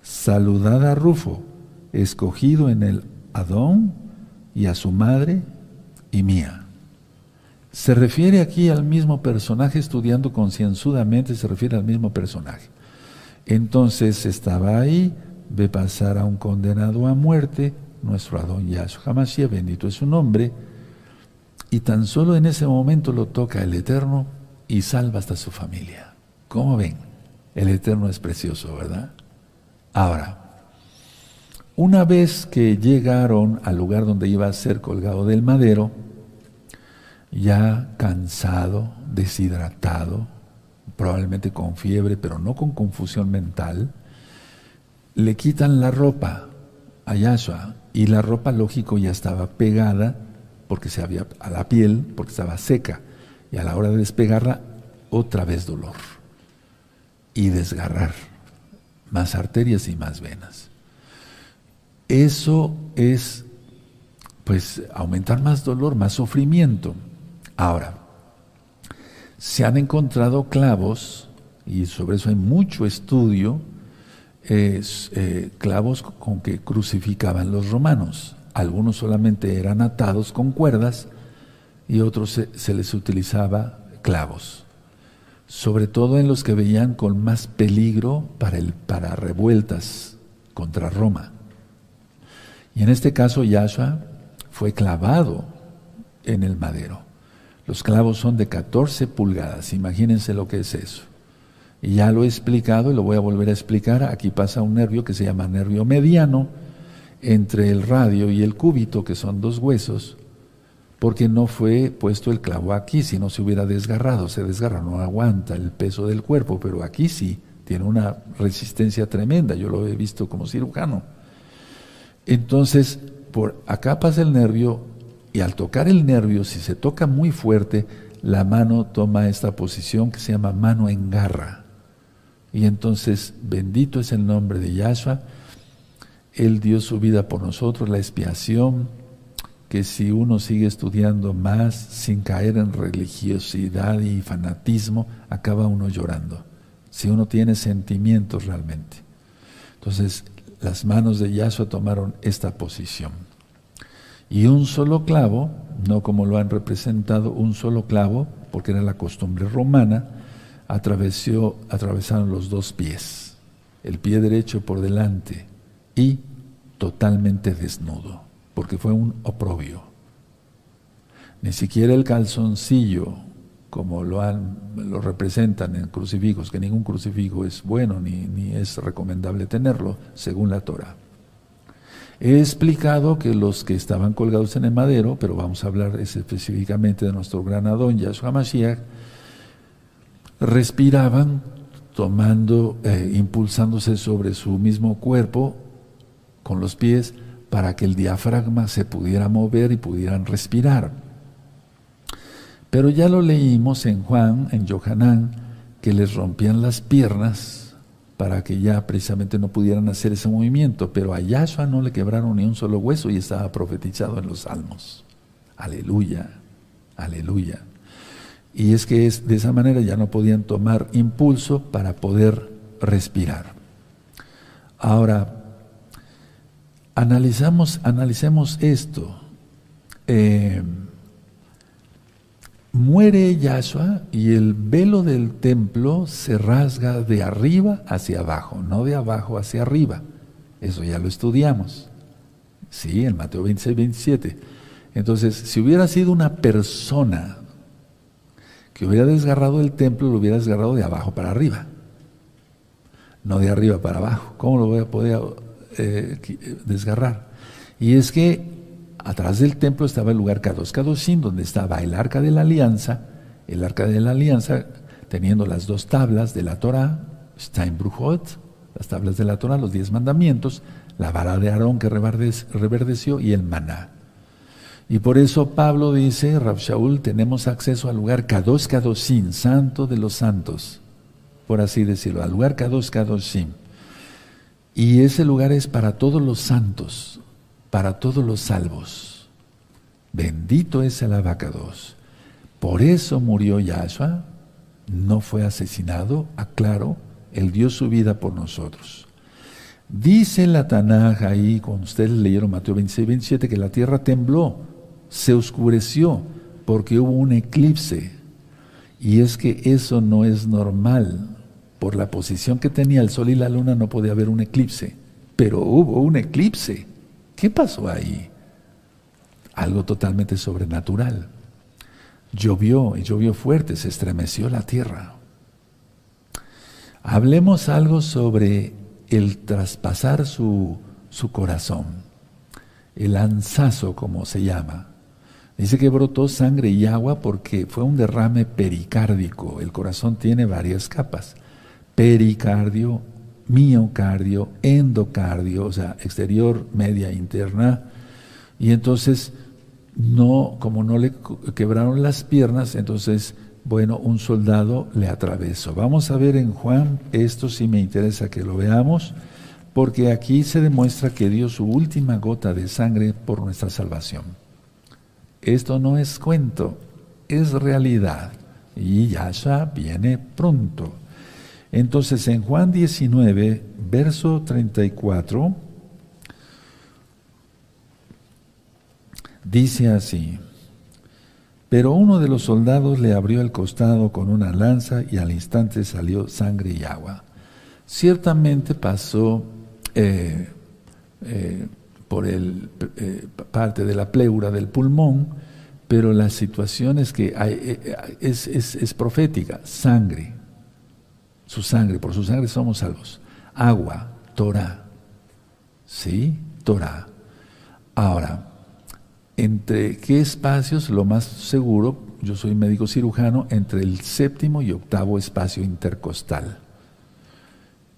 Saludad a Rufo, escogido en el Adón, y a su madre y mía. Se refiere aquí al mismo personaje, estudiando concienzudamente, se refiere al mismo personaje. Entonces estaba ahí, ve pasar a un condenado a muerte, nuestro Adón Yahshua Hamashiach, bendito es su nombre, y tan solo en ese momento lo toca el Eterno y salva hasta su familia. ¿Cómo ven? El Eterno es precioso, ¿verdad? Ahora, Una vez que llegaron al lugar donde iba a ser colgado del madero, ya cansado, deshidratado, probablemente con fiebre, pero no con confusión mental, le quitan la ropa a Yahshua y la ropa, lógico, ya estaba pegada porque se había a la piel, porque estaba seca, y a la hora de despegarla, otra vez dolor y desgarrar más arterias y más venas. Eso es, pues, aumentar más dolor, más sufrimiento. Ahora, se han encontrado clavos, y sobre eso hay mucho estudio, eh, clavos con que crucificaban los romanos. Algunos solamente eran atados con cuerdas y otros se, les utilizaba clavos. Sobre todo en los que veían con más peligro para, para revueltas contra Roma. Y en este caso Yahshua fue clavado en el madero. Los clavos son de 14 pulgadas, imagínense lo que es eso. Y ya lo he explicado y lo voy a volver a explicar. Aquí pasa un nervio que se llama nervio mediano entre el radio y el cúbito, que son dos huesos, porque no fue puesto el clavo aquí, si no se hubiera desgarrado, se desgarra, no aguanta el peso del cuerpo, pero aquí sí, tiene una resistencia tremenda, yo lo he visto como cirujano. Entonces, por acá pasa el nervio y al tocar el nervio, si se toca muy fuerte, la mano toma esta posición que se llama mano en garra. Y entonces, bendito es el nombre de Yahshua. Él dio su vida por nosotros, la expiación, que si uno sigue estudiando más sin caer en religiosidad y fanatismo, acaba uno llorando. Si uno tiene sentimientos realmente. Entonces, las manos de Yahshua tomaron esta posición. Y un solo clavo, no como lo han representado, un solo clavo, porque era la costumbre romana, atravesó, atravesaron los dos pies, el pie derecho por delante y totalmente desnudo, porque fue un oprobio. Ni siquiera el calzoncillo, como lo, han, lo representan en crucifijos, que ningún crucifijo es bueno ni, ni es recomendable tenerlo, según la Torah. He explicado que los que estaban colgados en el madero, pero vamos a hablar específicamente de nuestro gran Adón Yahshua Mashiach, respiraban tomando, eh, impulsándose sobre su mismo cuerpo con los pies para que el diafragma se pudiera mover y pudieran respirar. Pero ya lo leímos en Juan, en Johanán, que les rompían las piernas para que ya precisamente no pudieran hacer ese movimiento, pero a Yahshua no le quebraron ni un solo hueso y estaba profetizado en los salmos. Aleluya, aleluya. Y es que es, de esa manera ya no podían tomar impulso para poder respirar. Ahora, analizamos, analicemos esto. Eh, muere Yahshua y el velo del templo se rasga de arriba hacia abajo, no de abajo hacia arriba. Eso ya lo estudiamos. Sí, en Mateo 26, 27. Entonces, si hubiera sido una persona que hubiera desgarrado el templo, lo hubiera desgarrado de abajo para arriba, no de arriba para abajo. ¿Cómo lo voy a poder eh, desgarrar? Y es que atrás del templo estaba el lugar Kadosh Kadoshim, donde estaba el arca de la alianza, el arca de la alianza teniendo las dos tablas de la Torah, Steinbruchot, las tablas de la Torah, los diez mandamientos, la vara de Aarón que reverdeció y el maná. Y por eso Pablo dice, Rab Shaul, tenemos acceso al lugar Kadosh Kadoshim, santo de los santos, por así decirlo, al lugar Kadosh Kadoshim. Y ese lugar es para todos los santos, para todos los salvos. Bendito es el abacados. Por eso murió Yahshua, no fue asesinado, aclaro, él dio su vida por nosotros. Dice la Tanaj ahí, cuando ustedes leyeron Mateo 26, 27, que la tierra tembló se oscureció porque hubo un eclipse. Y es que eso no es normal. Por la posición que tenía el sol y la luna no podía haber un eclipse. Pero hubo un eclipse. ¿Qué pasó ahí? Algo totalmente sobrenatural. Llovió y llovió fuerte, se estremeció la tierra. Hablemos algo sobre el traspasar su su corazón, el lanzazo como se llama. Dice que brotó sangre y agua porque fue un derrame pericárdico. El corazón tiene varias capas. Pericardio, miocardio, endocardio, o sea, exterior, media, interna. Y entonces, no, como no le quebraron las piernas, entonces, bueno, un soldado le atravesó. Vamos a ver en Juan, esto sí me interesa que lo veamos, porque aquí se demuestra que dio su última gota de sangre por nuestra salvación. Esto no es cuento, es realidad. Y Yahshua viene pronto. Entonces en Juan 19, verso 34, dice así, pero uno de los soldados le abrió el costado con una lanza y al instante salió sangre y agua. Ciertamente pasó eh, eh, por el, eh, parte de la pleura del pulmón, pero la situación es que es, es profética, sangre, su sangre, por su sangre somos salvos. Agua, Torah. ¿Sí? Torah. Ahora, ¿entre qué espacios? Lo más seguro, yo soy médico cirujano, entre el séptimo y octavo espacio intercostal.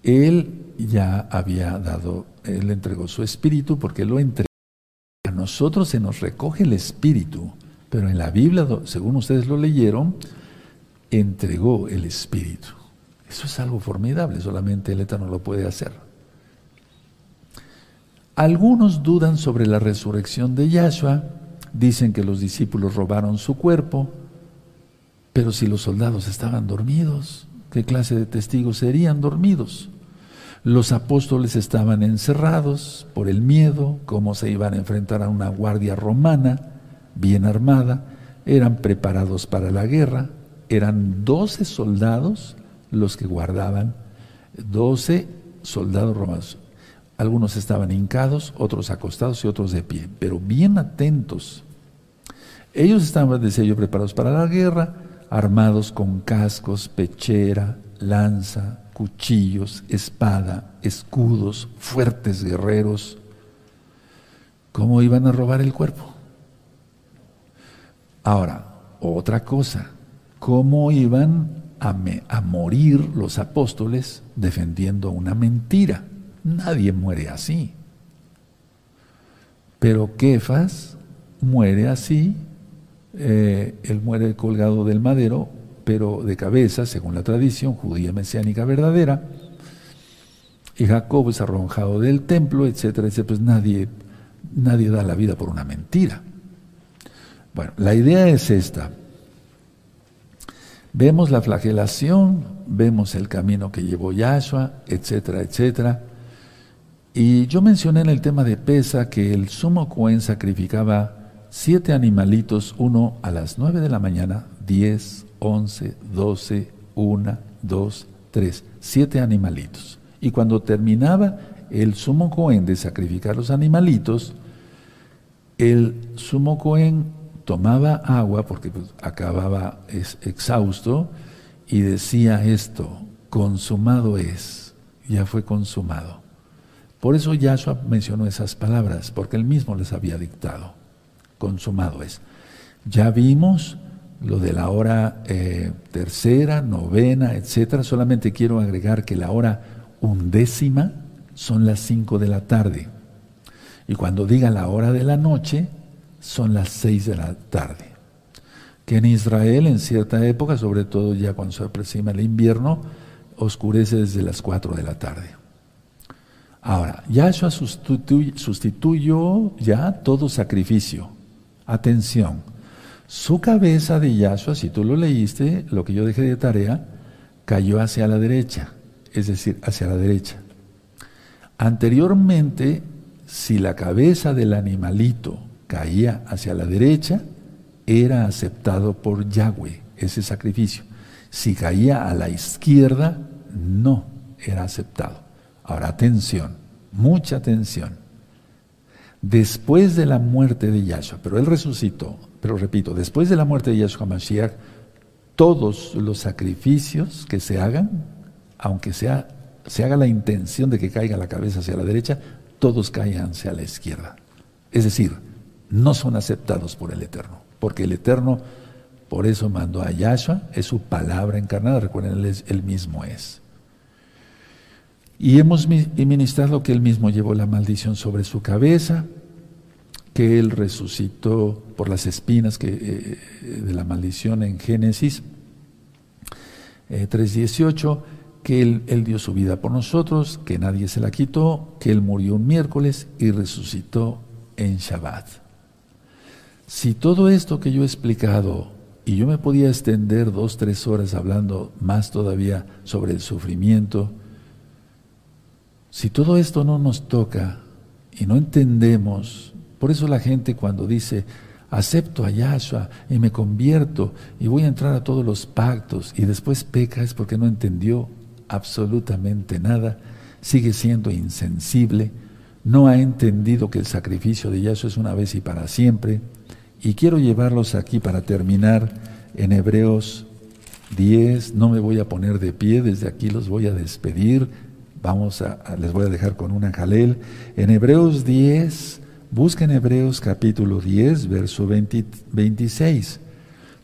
Él ya había dado, él entregó su espíritu porque lo entregó. A nosotros se nos recoge el espíritu, pero en la Biblia, según ustedes lo leyeron, entregó el espíritu. Eso es algo formidable, solamente el Eterno lo puede hacer. Algunos dudan sobre la resurrección de Yahshua, dicen que los discípulos robaron su cuerpo, pero si los soldados estaban dormidos, ¿qué clase de testigos serían dormidos? Los apóstoles estaban encerrados por el miedo, cómo se iban a enfrentar a una guardia romana bien armada, eran preparados para la guerra, eran doce soldados los que guardaban, doce soldados romanos. Algunos estaban hincados, otros acostados y otros de pie, pero bien atentos. Ellos estaban, decía yo, preparados para la guerra, armados con cascos, pechera, lanza, cuchillos, espada, escudos, fuertes guerreros. ¿Cómo iban a robar el cuerpo? Ahora, otra cosa, ¿cómo iban a, morir los apóstoles defendiendo una mentira. Nadie muere así. Pero Kefas muere así, eh, él muere colgado del madero, pero de cabeza, según la tradición judía mesiánica verdadera, y Jacob es arrojado del templo, etcétera, etcétera. Pues nadie, nadie da la vida por una mentira. Bueno, la idea es esta. Vemos la flagelación, vemos el camino que llevó Yahshua, etcétera, etcétera. Y yo mencioné en el tema de Pesa que el sumo Cohen sacrificaba siete animalitos, uno a las nueve de la mañana, diez, once, doce, una, dos, tres, siete animalitos. Y cuando terminaba el sumo Cohen de sacrificar los animalitos, el sumo Cohen tomaba agua porque pues, acababa exhausto y decía esto, consumado es, ya fue consumado. Por eso Yahshua mencionó esas palabras, porque él mismo les había dictado, consumado es. Ya vimos lo de la hora eh, tercera, novena, etcétera. Solamente quiero agregar que la hora undécima son las cinco de la tarde. Y cuando diga la hora de la noche, son las seis de la tarde. Que en Israel en cierta época, sobre todo ya cuando se aproxima el invierno, oscurece desde las cuatro de la tarde. Ahora, Yahshua sustituyó ya todo sacrificio. Atención, su cabeza de Yahshua, si tú lo leíste, lo que yo dejé de tarea, cayó hacia la derecha, es decir, hacia la derecha. Anteriormente, si la cabeza del animalito caía hacia la derecha, era aceptado por Yahweh, ese sacrificio. Si caía a la izquierda, no era aceptado. Ahora, atención, mucha atención. Después de la muerte de Yahshua, pero él resucitó, pero repito, después de la muerte de Yahshua Mashiach, todos los sacrificios que se hagan, aunque sea, se haga la intención de que caiga la cabeza hacia la derecha, todos caen hacia la izquierda. Es decir, no son aceptados por el Eterno, porque el Eterno por eso mandó a Yahshua, es su palabra encarnada, recuerden, él, mismo es. Y hemos ministrado que él mismo llevó la maldición sobre su cabeza, que él resucitó por las espinas que, eh, de la maldición en Génesis 3.18, eh, que él, él, dio su vida por nosotros, que nadie se la quitó, que él murió un miércoles y resucitó en Shabbat. Si todo esto que yo he explicado, y yo me podía extender dos, tres horas hablando más todavía sobre el sufrimiento, si todo esto no nos toca y no entendemos, por eso la gente cuando dice, acepto a Yahshua y me convierto y voy a entrar a todos los pactos y después peca es porque no entendió absolutamente nada, sigue siendo insensible, no ha entendido que el sacrificio de Yahshua es una vez y para siempre. Y quiero llevarlos aquí para terminar en Hebreos 10. No me voy a poner de pie, desde aquí los voy a despedir. Vamos a, les voy a dejar con una jalel. En Hebreos 10, busquen Hebreos capítulo 10, verso 26.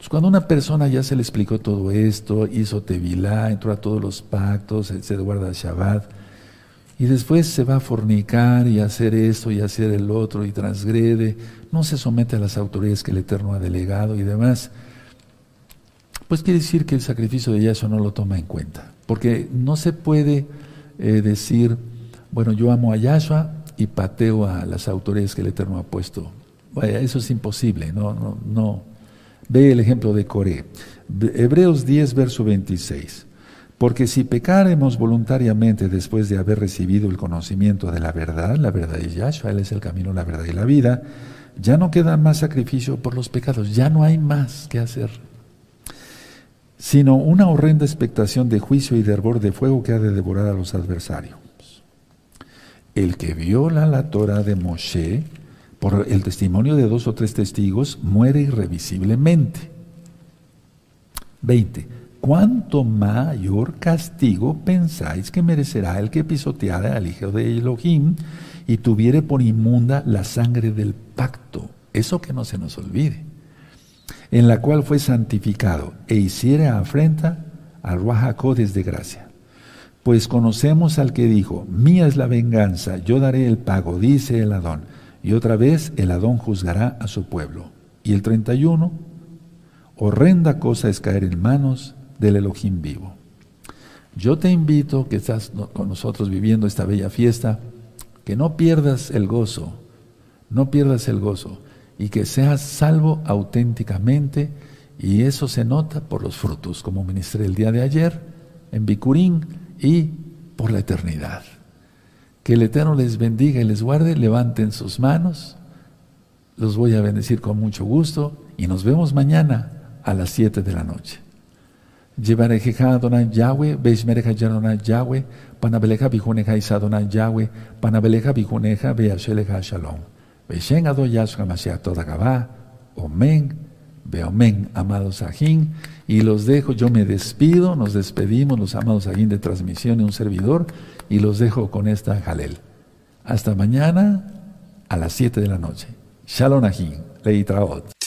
cuando una persona ya se le explicó todo esto, hizo Tevilá, entró a todos los pactos, se guarda Shabbat, y después se va a fornicar y hacer esto y hacer el otro y transgrede, no se somete a las autoridades que el Eterno ha delegado y demás, pues quiere decir que el sacrificio de Yahshua no lo toma en cuenta. Porque no se puede eh, decir, bueno, yo amo a Yahshua y pateo a las autoridades que el Eterno ha puesto. Vaya, eso es imposible, no, no, no. Ve el ejemplo de Coré. Hebreos 10, verso 26. Porque si pecaremos voluntariamente después de haber recibido el conocimiento de la verdad, la verdad es Yahshua, Él es el camino, la verdad y la vida, ya no queda más sacrificio por los pecados, ya no hay más que hacer, sino una horrenda expectación de juicio y de hervor de fuego que ha de devorar a los adversarios. El que viola la Torah de Moshe, por el testimonio de dos o tres testigos, muere irrevisiblemente. 20 ¿cuánto mayor castigo pensáis que merecerá el que pisoteara al Hijo de Elohim y tuviere por inmunda la sangre del pacto? Eso que no se nos olvide. En la cual fue santificado e hiciere afrenta al Ruajacodes de gracia. Pues conocemos al que dijo, mía es la venganza, yo daré el pago, dice el Adón. Y otra vez el Adón juzgará a su pueblo. Y el 31, horrenda cosa es caer en manos del Elohim vivo. Yo te invito, que estás con nosotros viviendo esta bella fiesta, que no pierdas el gozo, no pierdas el gozo y que seas salvo auténticamente y eso se nota por los frutos, como ministré el día de ayer en Bicurín y por la eternidad. Que el Eterno les bendiga y les guarde, levanten sus manos, los voy a bendecir con mucho gusto y nos vemos mañana a las 7 de la noche. Llevarejeja Adonai Yahweh, Beishmereja Adonai Yahweh, Panabeleja Bijuneja Isadonai Yahweh, Panabeleja Bijuneja Beasheleja Shalom. Beishen Ado Yahshua Mashiach Toda Gabá, Omen, Beomen, amados Ajín. Y los dejo, yo me despido, nos despedimos, los amados Ajín de transmisión y un servidor, y los dejo con esta Jalel. Hasta mañana a las 7 de la noche. Shalom Ajín, Leitraot.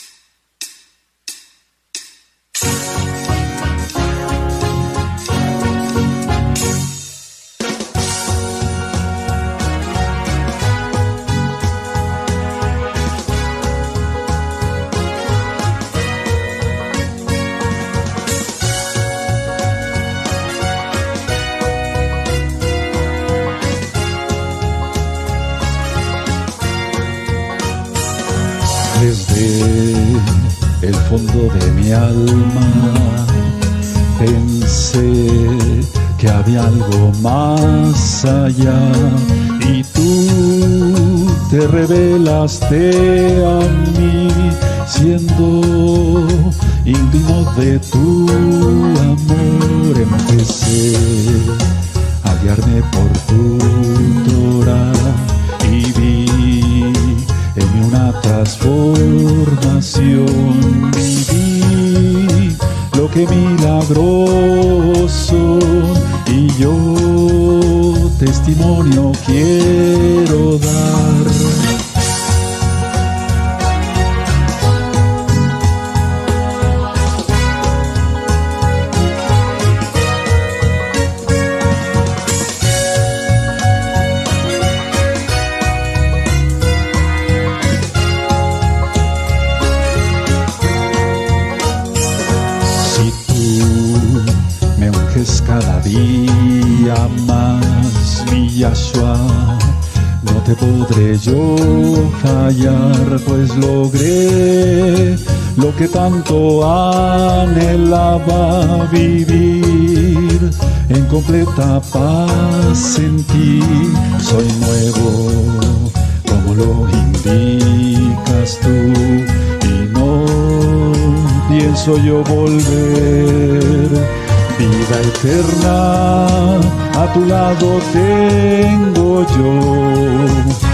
Alma pensé que había algo más allá y tú te revelaste a mí siendo íntimo de tu amor empecé a guiarme por tu Torah una transformación. Lo callar, pues logré lo que tanto anhelaba vivir. En completa paz en ti soy nuevo, como lo indicas tú, y no pienso yo volver. Vida eterna, a tu lado tengo yo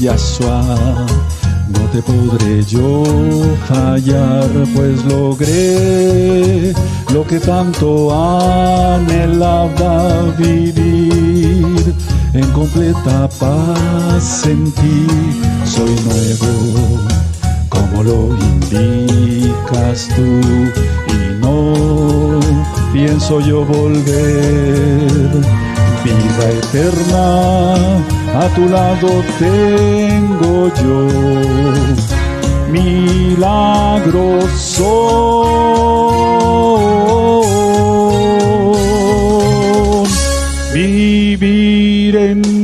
Yahshua, no te podré yo fallar, pues logré lo que tanto anhelaba vivir. En completa paz en ti soy nuevo, como lo indicas tú, y no pienso yo volver. Vida eterna a tu lado tengo yo. Milagroso. Vivir en